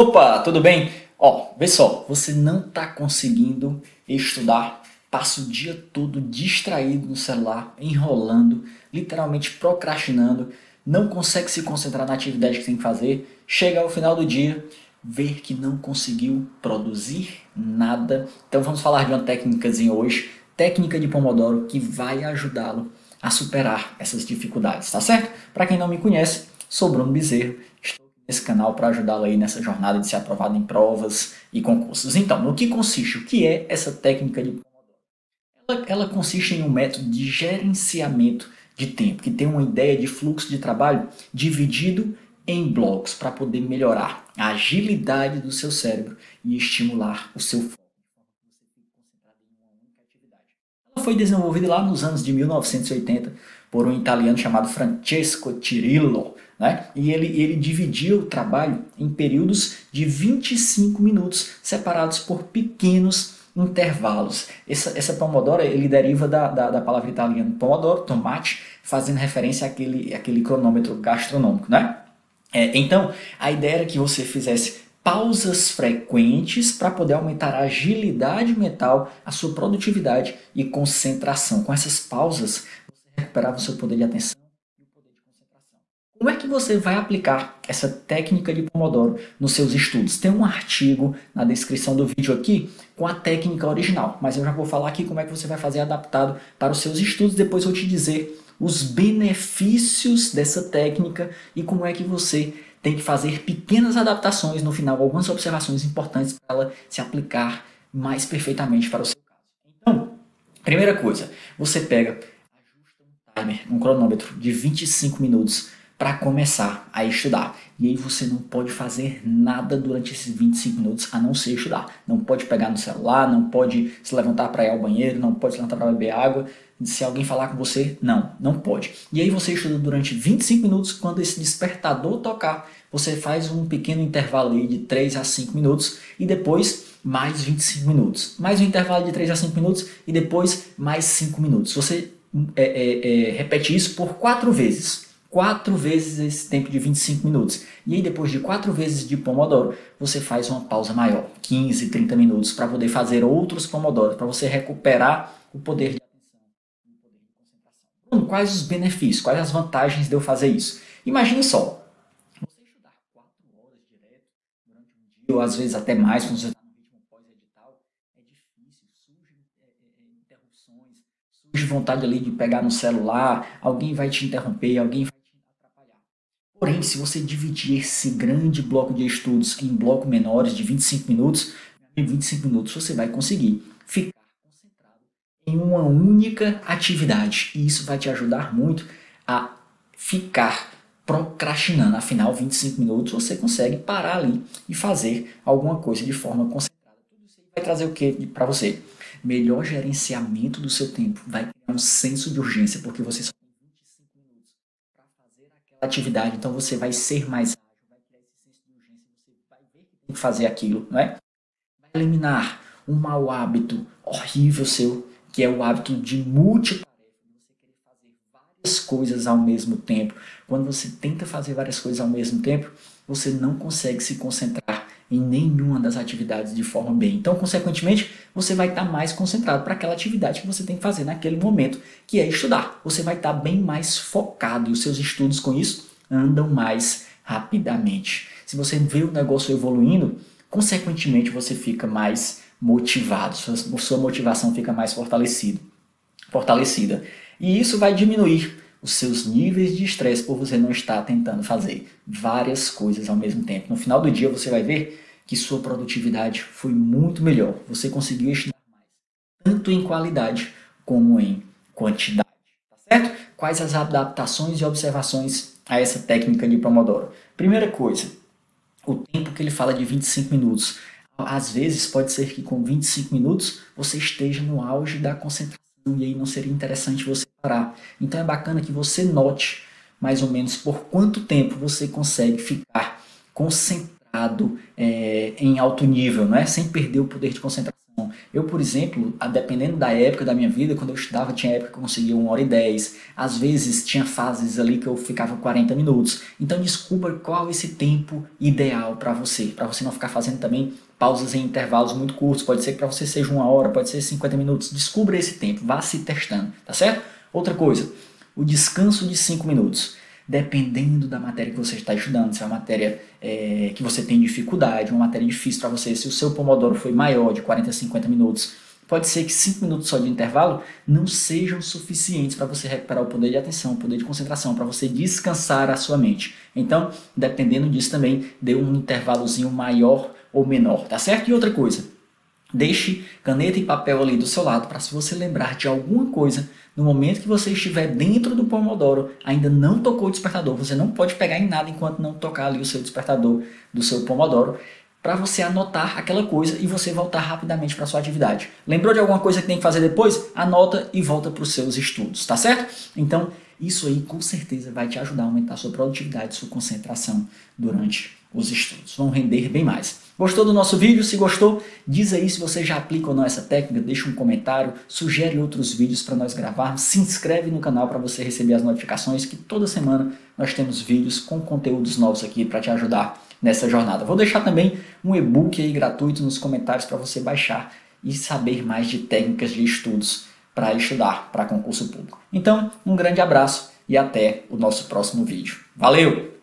Opa, tudo bem? Ó, vê só, você não está conseguindo estudar, passa o dia todo distraído no celular, enrolando, literalmente procrastinando, não consegue se concentrar na atividade que tem que fazer, chega ao final do dia, ver que não conseguiu produzir nada. Então vamos falar de uma técnicazinha hoje, técnica de Pomodoro, que vai ajudá-lo a superar essas dificuldades, tá certo? Para quem não me conhece, sou Bruno Bezerro, estou nesse canal para ajudá-lo aí nessa jornada de ser aprovado em provas e concursos. Então, no que consiste? O que é essa técnica de Pomodoro? Ela, ela consiste em um método de gerenciamento de tempo, que tem uma ideia de fluxo de trabalho dividido em blocos para poder melhorar a agilidade do seu cérebro e estimular o seu foco Ela foi desenvolvida lá nos anos de 1980 por um italiano chamado Francesco Cirillo, né? E ele, ele dividia o trabalho em períodos de 25 minutos, separados por pequenos intervalos. Essa, essa pomodoro ele deriva da, da, da, palavra italiana pomodoro, tomate, fazendo referência àquele, àquele cronômetro gastronômico, né? É, então, a ideia era que você fizesse pausas frequentes para poder aumentar a agilidade mental, a sua produtividade e concentração. Com essas pausas, você recuperava o seu poder de atenção como é que você vai aplicar essa técnica de Pomodoro nos seus estudos? Tem um artigo na descrição do vídeo aqui com a técnica original, mas eu já vou falar aqui como é que você vai fazer adaptado para os seus estudos, depois eu vou te dizer os benefícios dessa técnica e como é que você tem que fazer pequenas adaptações no final, algumas observações importantes para ela se aplicar mais perfeitamente para o seu caso. Então, primeira coisa, você pega, ajusta um timer, um cronômetro de 25 minutos para começar a estudar. E aí você não pode fazer nada durante esses 25 minutos a não ser estudar. Não pode pegar no celular, não pode se levantar para ir ao banheiro, não pode se levantar para beber água. Se alguém falar com você, não, não pode. E aí você estuda durante 25 minutos, quando esse despertador tocar, você faz um pequeno intervalo aí de 3 a 5 minutos e depois mais 25 minutos. Mais um intervalo de 3 a 5 minutos e depois mais 5 minutos. Você é, é, é, repete isso por 4 vezes quatro vezes esse tempo de 25 minutos. E aí depois de quatro vezes de Pomodoro, você faz uma pausa maior, 15, 30 minutos, para poder fazer outros Pomodoros, para você recuperar o poder de atenção, o concentração. quais os benefícios, quais as vantagens de eu fazer isso? Imagine só, você estudar quatro horas direto durante um dia, ou às vezes até mais, quando você está no ritmo pós-edital, é difícil, surgem é, é, é, interrupções, surge vontade ali de pegar no celular, alguém vai te interromper, alguém vai Porém, se você dividir esse grande bloco de estudos em blocos menores de 25 minutos, em 25 minutos você vai conseguir ficar concentrado em uma única atividade. E isso vai te ajudar muito a ficar procrastinando. Afinal, 25 minutos você consegue parar ali e fazer alguma coisa de forma concentrada. Tudo isso vai trazer o que para você? Melhor gerenciamento do seu tempo. Vai criar um senso de urgência, porque você só atividade, então você vai ser mais ágil, vai criar esse senso de urgência, você vai ver que tem que fazer aquilo, não é? Vai eliminar um mau hábito horrível seu, que é o hábito de fazer várias coisas ao mesmo tempo. Quando você tenta fazer várias coisas ao mesmo tempo, você não consegue se concentrar em nenhuma das atividades de forma bem. Então, consequentemente, você vai estar mais concentrado para aquela atividade que você tem que fazer naquele momento, que é estudar. Você vai estar bem mais focado e os seus estudos com isso andam mais rapidamente. Se você vê o negócio evoluindo, consequentemente você fica mais motivado, sua, sua motivação fica mais fortalecida. fortalecida. E isso vai diminuir os seus níveis de estresse por você não estar tentando fazer várias coisas ao mesmo tempo. No final do dia você vai ver que sua produtividade foi muito melhor. Você conseguiu estudar mais, tanto em qualidade como em quantidade. Tá certo? Quais as adaptações e observações a essa técnica de Pomodoro? Primeira coisa, o tempo que ele fala de 25 minutos. Às vezes pode ser que com 25 minutos você esteja no auge da concentração e aí não seria interessante você parar. Então é bacana que você note mais ou menos por quanto tempo você consegue ficar concentrado é, em alto nível, não é? sem perder o poder de concentração, Eu, por exemplo, dependendo da época da minha vida, quando eu estudava, tinha época que eu conseguia 1 hora e 10. Às vezes tinha fases ali que eu ficava 40 minutos. Então descubra qual é esse tempo ideal para você, para você não ficar fazendo também pausas em intervalos muito curtos. Pode ser que para você seja uma hora, pode ser 50 minutos. Descubra esse tempo, vá se testando, tá certo? Outra coisa, o descanso de 5 minutos dependendo da matéria que você está estudando, se é uma matéria é, que você tem dificuldade, uma matéria difícil para você, se o seu Pomodoro foi maior, de 40 a 50 minutos, pode ser que 5 minutos só de intervalo não sejam suficientes para você recuperar o poder de atenção, o poder de concentração, para você descansar a sua mente. Então, dependendo disso também, dê um intervalozinho maior ou menor, tá certo? E outra coisa, Deixe caneta e papel ali do seu lado para se você lembrar de alguma coisa no momento que você estiver dentro do Pomodoro, ainda não tocou o despertador, você não pode pegar em nada enquanto não tocar ali o seu despertador do seu Pomodoro, para você anotar aquela coisa e você voltar rapidamente para sua atividade. Lembrou de alguma coisa que tem que fazer depois? Anota e volta para os seus estudos, tá certo? Então, isso aí com certeza vai te ajudar a aumentar sua produtividade, sua concentração durante os estudos. Vão render bem mais. Gostou do nosso vídeo? Se gostou, diz aí se você já aplica ou não essa técnica, deixa um comentário, sugere outros vídeos para nós gravarmos, se inscreve no canal para você receber as notificações que toda semana nós temos vídeos com conteúdos novos aqui para te ajudar nessa jornada. Vou deixar também um e-book aí gratuito nos comentários para você baixar e saber mais de técnicas de estudos para estudar para concurso público. Então, um grande abraço e até o nosso próximo vídeo. Valeu!